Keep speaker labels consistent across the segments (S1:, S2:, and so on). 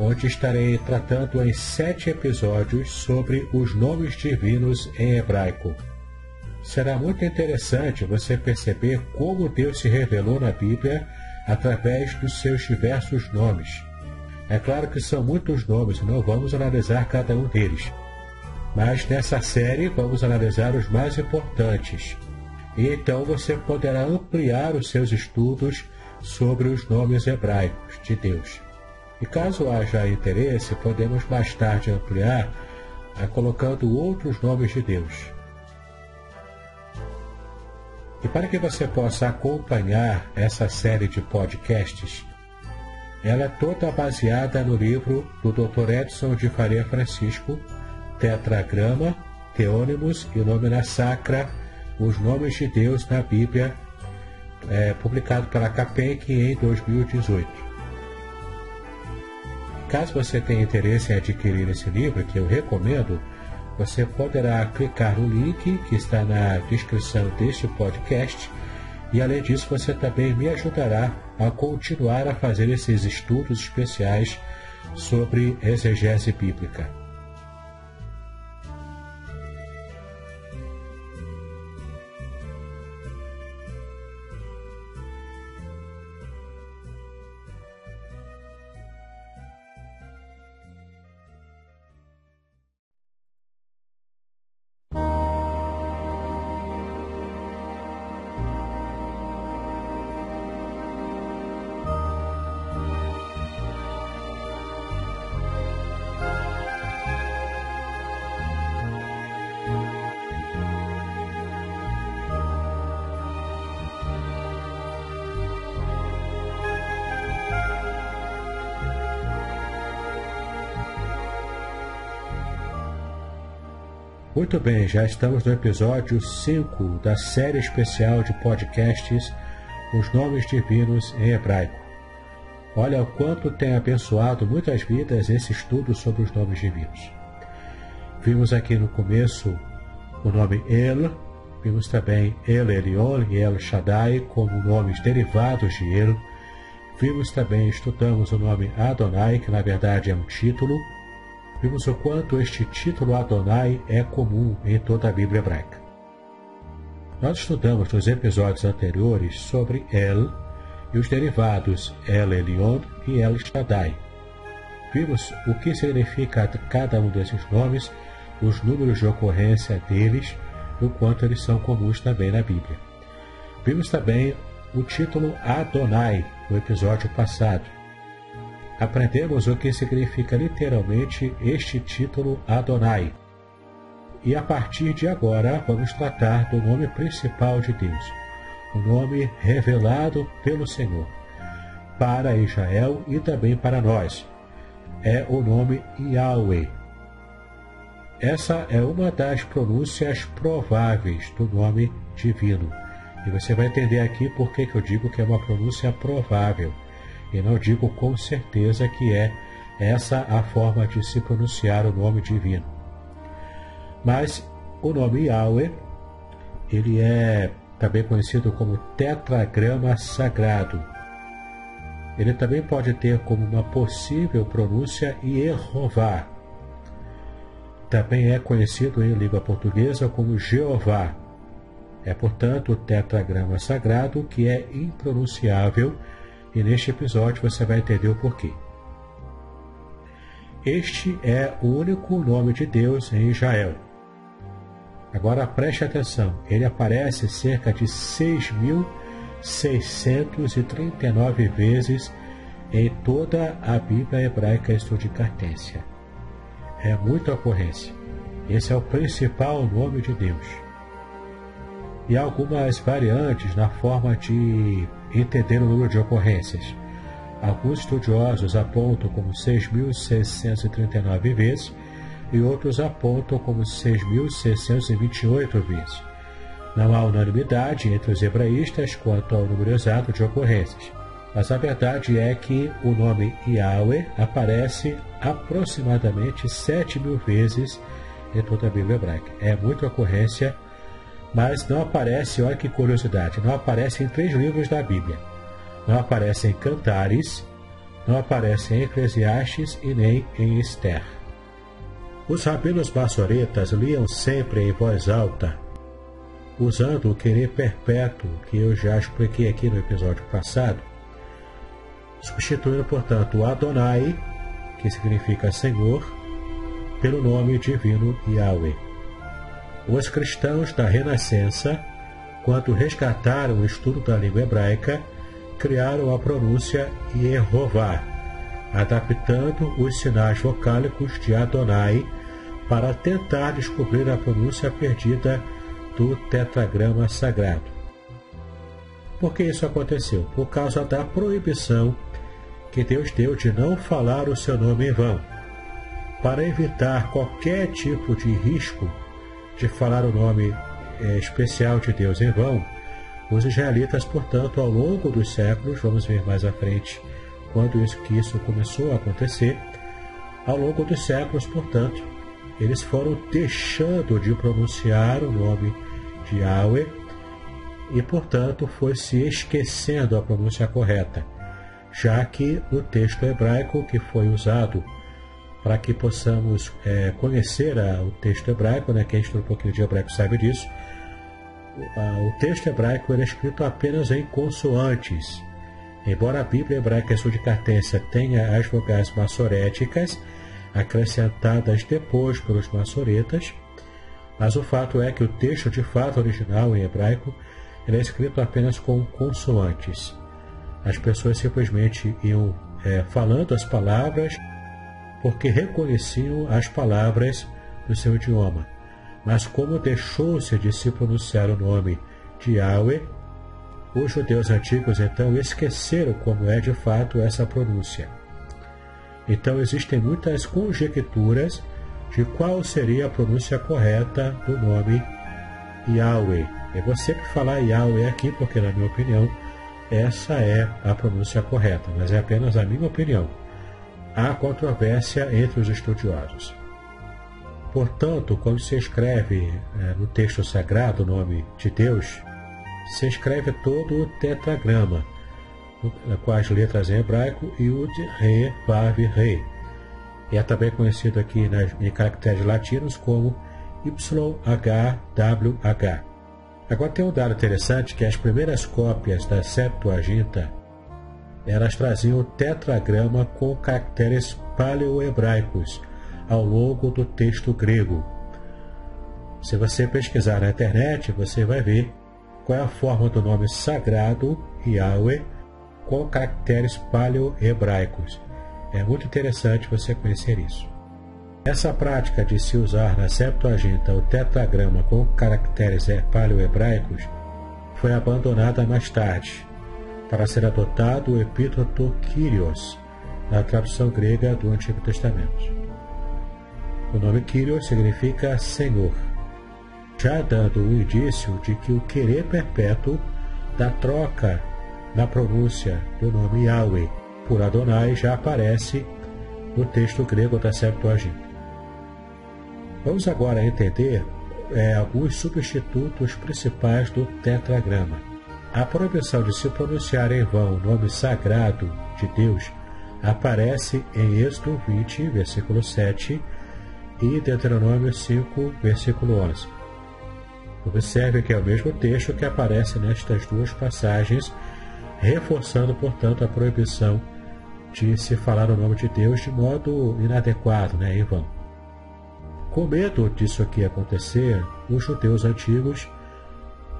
S1: onde estarei tratando em sete episódios sobre os nomes divinos em hebraico. Será muito interessante você perceber como Deus se revelou na Bíblia através dos seus diversos nomes. É claro que são muitos nomes não vamos analisar cada um deles. Mas nessa série vamos analisar os mais importantes. E então você poderá ampliar os seus estudos sobre os nomes hebraicos de Deus. E caso haja interesse, podemos mais tarde ampliar a colocando outros nomes de Deus. E para que você possa acompanhar essa série de podcasts, ela é toda baseada no livro do Dr. Edson de Faria Francisco, Tetragrama, Teônimos e Nomina Sacra, Os Nomes de Deus na Bíblia, é, publicado pela CAPEC em 2018. Caso você tenha interesse em adquirir esse livro, que eu recomendo, você poderá clicar no link que está na descrição deste podcast. E além disso, você também me ajudará a continuar a fazer esses estudos especiais sobre exegese bíblica. Muito bem, já estamos no episódio 5 da série especial de podcasts Os Nomes Divinos em Hebraico. Olha o quanto tem abençoado muitas vidas esse estudo sobre os nomes divinos. Vimos aqui no começo o nome El, vimos também El Elion e El Shaddai como nomes derivados de El. Vimos também, estudamos o nome Adonai, que na verdade é um título, vimos o quanto este título Adonai é comum em toda a Bíblia hebraica. Nós estudamos nos episódios anteriores sobre El e os derivados El Elyon e El Shaddai. Vimos o que significa cada um desses nomes, os números de ocorrência deles e o quanto eles são comuns também na Bíblia. Vimos também o título Adonai no episódio passado. Aprendemos o que significa literalmente este título Adonai e a partir de agora vamos tratar do nome principal de Deus, o nome revelado pelo Senhor, para Israel e também para nós. É o nome Yahweh. Essa é uma das pronúncias prováveis do nome divino. E você vai entender aqui por que eu digo que é uma pronúncia provável. E não digo com certeza que é essa a forma de se pronunciar o nome divino. Mas o nome Yahweh, ele é também conhecido como tetragrama sagrado. Ele também pode ter como uma possível pronúncia Yehová. Também é conhecido em língua portuguesa como Jeová. É, portanto, o tetragrama sagrado que é impronunciável e neste episódio você vai entender o porquê. Este é o único nome de Deus em Israel. Agora preste atenção, ele aparece cerca de 6.639 vezes em toda a Bíblia hebraica estudicartência. É muita ocorrência. Esse é o principal nome de Deus. E algumas variantes na forma de entender o número de ocorrências. Alguns estudiosos apontam como 6.639 vezes e outros apontam como 6.628 vezes. Não há unanimidade entre os hebraístas quanto ao número exato de ocorrências, mas a verdade é que o nome Yahweh aparece aproximadamente 7 mil vezes em toda a Bíblia hebraica. É muita ocorrência, mas não aparece, olha que curiosidade, não aparece em três livros da Bíblia. Não aparece em Cantares, não aparece em Eclesiastes e nem em Esther. Os rabinos maçoretas liam sempre em voz alta, usando o querer perpétuo que eu já expliquei aqui no episódio passado, substituindo, portanto, Adonai, que significa Senhor, pelo nome divino Yahweh. Os cristãos da Renascença, quando resgataram o estudo da língua hebraica, criaram a pronúncia Yehová, adaptando os sinais vocálicos de Adonai para tentar descobrir a pronúncia perdida do tetragrama sagrado. Por que isso aconteceu? Por causa da proibição que Deus deu de não falar o seu nome em vão. Para evitar qualquer tipo de risco de falar o nome é, especial de Deus em vão, os israelitas, portanto, ao longo dos séculos, vamos ver mais à frente quando isso, que isso começou a acontecer, ao longo dos séculos, portanto, eles foram deixando de pronunciar o nome de Yahweh e, portanto, foi se esquecendo a pronúncia correta, já que no texto hebraico que foi usado para que possamos é, conhecer a, o texto hebraico, né, quem estuda um pouquinho de hebraico sabe disso, a, o texto hebraico era escrito apenas em consoantes. Embora a Bíblia hebraica Cartência tenha as vogais maçoréticas, acrescentadas depois pelos maçoretas, mas o fato é que o texto de fato original em hebraico é escrito apenas com consoantes. As pessoas simplesmente iam é, falando as palavras porque reconheciam as palavras do seu idioma. Mas como deixou-se de se pronunciar o nome de Yahweh, os judeus antigos então esqueceram como é de fato essa pronúncia. Então existem muitas conjecturas de qual seria a pronúncia correta do nome Yahweh. Eu vou sempre falar Yahweh aqui porque, na minha opinião, essa é a pronúncia correta, mas é apenas a minha opinião. Há controvérsia entre os estudiosos. Portanto, quando se escreve é, no texto sagrado o nome de Deus, se escreve todo o tetragrama, com as letras em hebraico Yud, Re, Vav, Re. É também conhecido aqui nas, em caracteres latinos como YHWH. Agora tem um dado interessante que as primeiras cópias da Septuaginta elas traziam tetragrama com caracteres paleohebraicos ao longo do texto grego. Se você pesquisar na internet, você vai ver qual é a forma do nome sagrado Yahweh com caracteres paleohebraicos. É muito interessante você conhecer isso. Essa prática de se usar na Septuaginta o tetragrama com caracteres paleohebraicos foi abandonada mais tarde, para ser adotado o epíteto Kyrios, na tradução grega do Antigo Testamento. O nome Kyrios significa Senhor, já dando o indício de que o querer perpétuo da troca na pronúncia do nome Yahweh por Adonai já aparece no texto grego da Septuaginta. Vamos agora entender é, alguns substitutos principais do tetragrama. A proibição de se pronunciar em vão o nome sagrado de Deus aparece em Êxodo 20, versículo 7 e Deuteronômio 5, versículo 11. Observe que é o mesmo texto que aparece nestas duas passagens, reforçando, portanto, a proibição de se falar o nome de Deus de modo inadequado, né, em vão. Com medo disso aqui acontecer, os judeus antigos,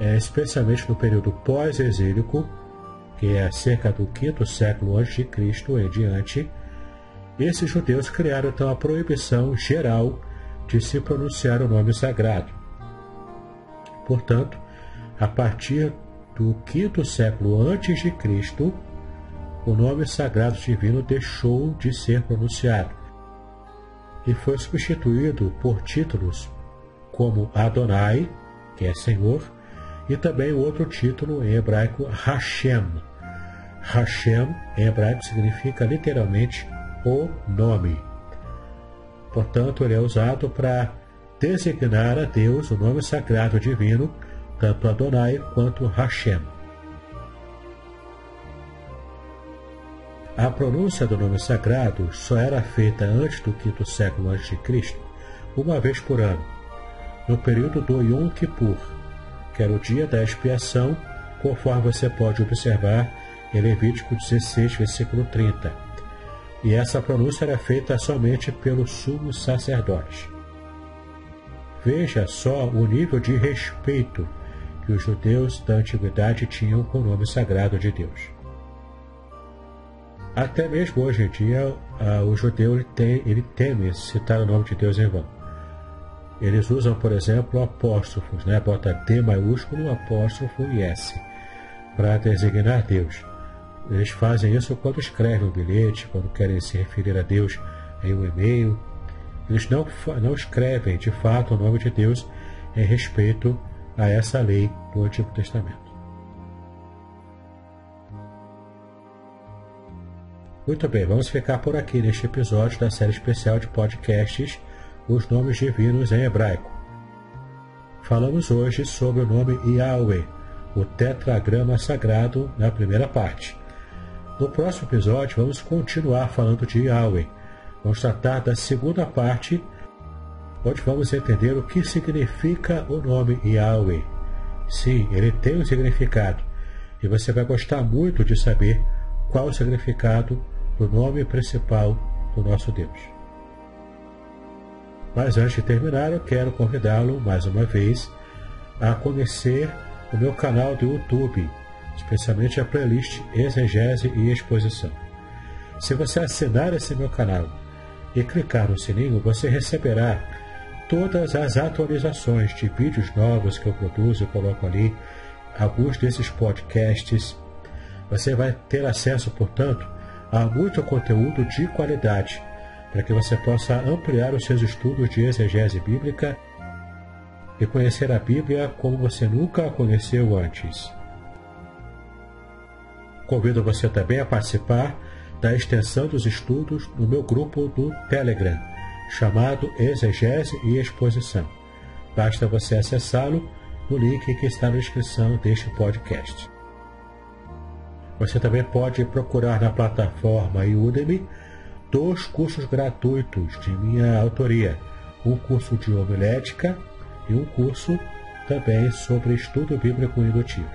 S1: é, especialmente no período pós-exílico, que é cerca do quinto século antes de Cristo em diante, esses judeus criaram então a proibição geral de se pronunciar o nome sagrado. Portanto, a partir do quinto século antes de Cristo, o nome sagrado divino deixou de ser pronunciado e foi substituído por títulos como Adonai, que é Senhor, e também o outro título em hebraico Hashem. Hashem em hebraico significa literalmente o nome. Portanto, ele é usado para designar a Deus o nome sagrado divino, tanto Adonai quanto Hashem. A pronúncia do nome sagrado só era feita antes do quinto século a.C., uma vez por ano, no período do Yom Kippur, que era o dia da expiação, conforme você pode observar em Levítico 16, versículo 30. E essa pronúncia era feita somente pelo sumo sacerdote. Veja só o nível de respeito que os judeus da antiguidade tinham com o nome sagrado de Deus. Até mesmo hoje em dia, uh, o judeu ele, tem, ele teme citar o nome de Deus em vão. Eles usam, por exemplo, apóstrofos, né? bota D maiúsculo, apóstrofo e S, para designar Deus. Eles fazem isso quando escrevem um bilhete, quando querem se referir a Deus em um e-mail. Eles não, não escrevem de fato o nome de Deus em respeito a essa lei do Antigo Testamento. Muito bem, vamos ficar por aqui neste episódio da série especial de podcasts Os Nomes Divinos em Hebraico. Falamos hoje sobre o nome Yahweh, o tetragrama sagrado, na primeira parte. No próximo episódio, vamos continuar falando de Yahweh. Vamos tratar da segunda parte, onde vamos entender o que significa o nome Yahweh. Sim, ele tem um significado, e você vai gostar muito de saber qual o significado o nome principal do nosso Deus. Mas antes de terminar, eu quero convidá-lo mais uma vez a conhecer o meu canal do YouTube, especialmente a playlist Exegese e Exposição. Se você assinar esse meu canal e clicar no sininho, você receberá todas as atualizações de vídeos novos que eu produzo e coloco ali, alguns desses podcasts. Você vai ter acesso, portanto, há muito conteúdo de qualidade para que você possa ampliar os seus estudos de exegese bíblica e conhecer a Bíblia como você nunca a conheceu antes. Convido você também a participar da extensão dos estudos no meu grupo do Telegram, chamado Exegese e Exposição. Basta você acessá-lo no link que está na descrição deste podcast. Você também pode procurar na plataforma Udemy dois cursos gratuitos de minha autoria: um curso de homilética e um curso também sobre estudo bíblico indutivo.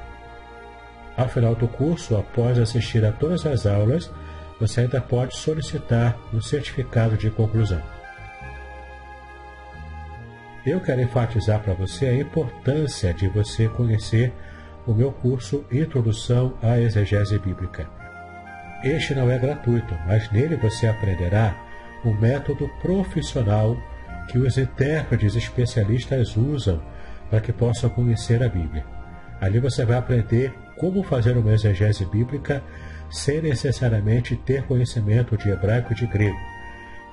S1: Ao final do curso, após assistir a todas as aulas, você ainda pode solicitar um certificado de conclusão. Eu quero enfatizar para você a importância de você conhecer o meu curso Introdução à Exegese Bíblica. Este não é gratuito, mas nele você aprenderá o método profissional que os intérpretes especialistas usam para que possam conhecer a Bíblia. Ali você vai aprender como fazer uma exegese bíblica sem necessariamente ter conhecimento de hebraico e de grego.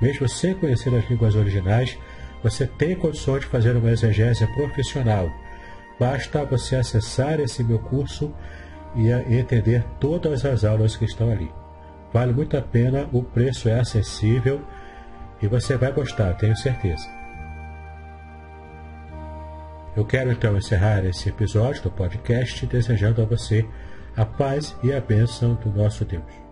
S1: Mesmo sem conhecer as línguas originais, você tem condições de fazer uma exegese profissional. Basta você acessar esse meu curso e entender todas as aulas que estão ali. Vale muito a pena, o preço é acessível e você vai gostar, tenho certeza. Eu quero então encerrar esse episódio do podcast desejando a você a paz e a bênção do nosso Deus.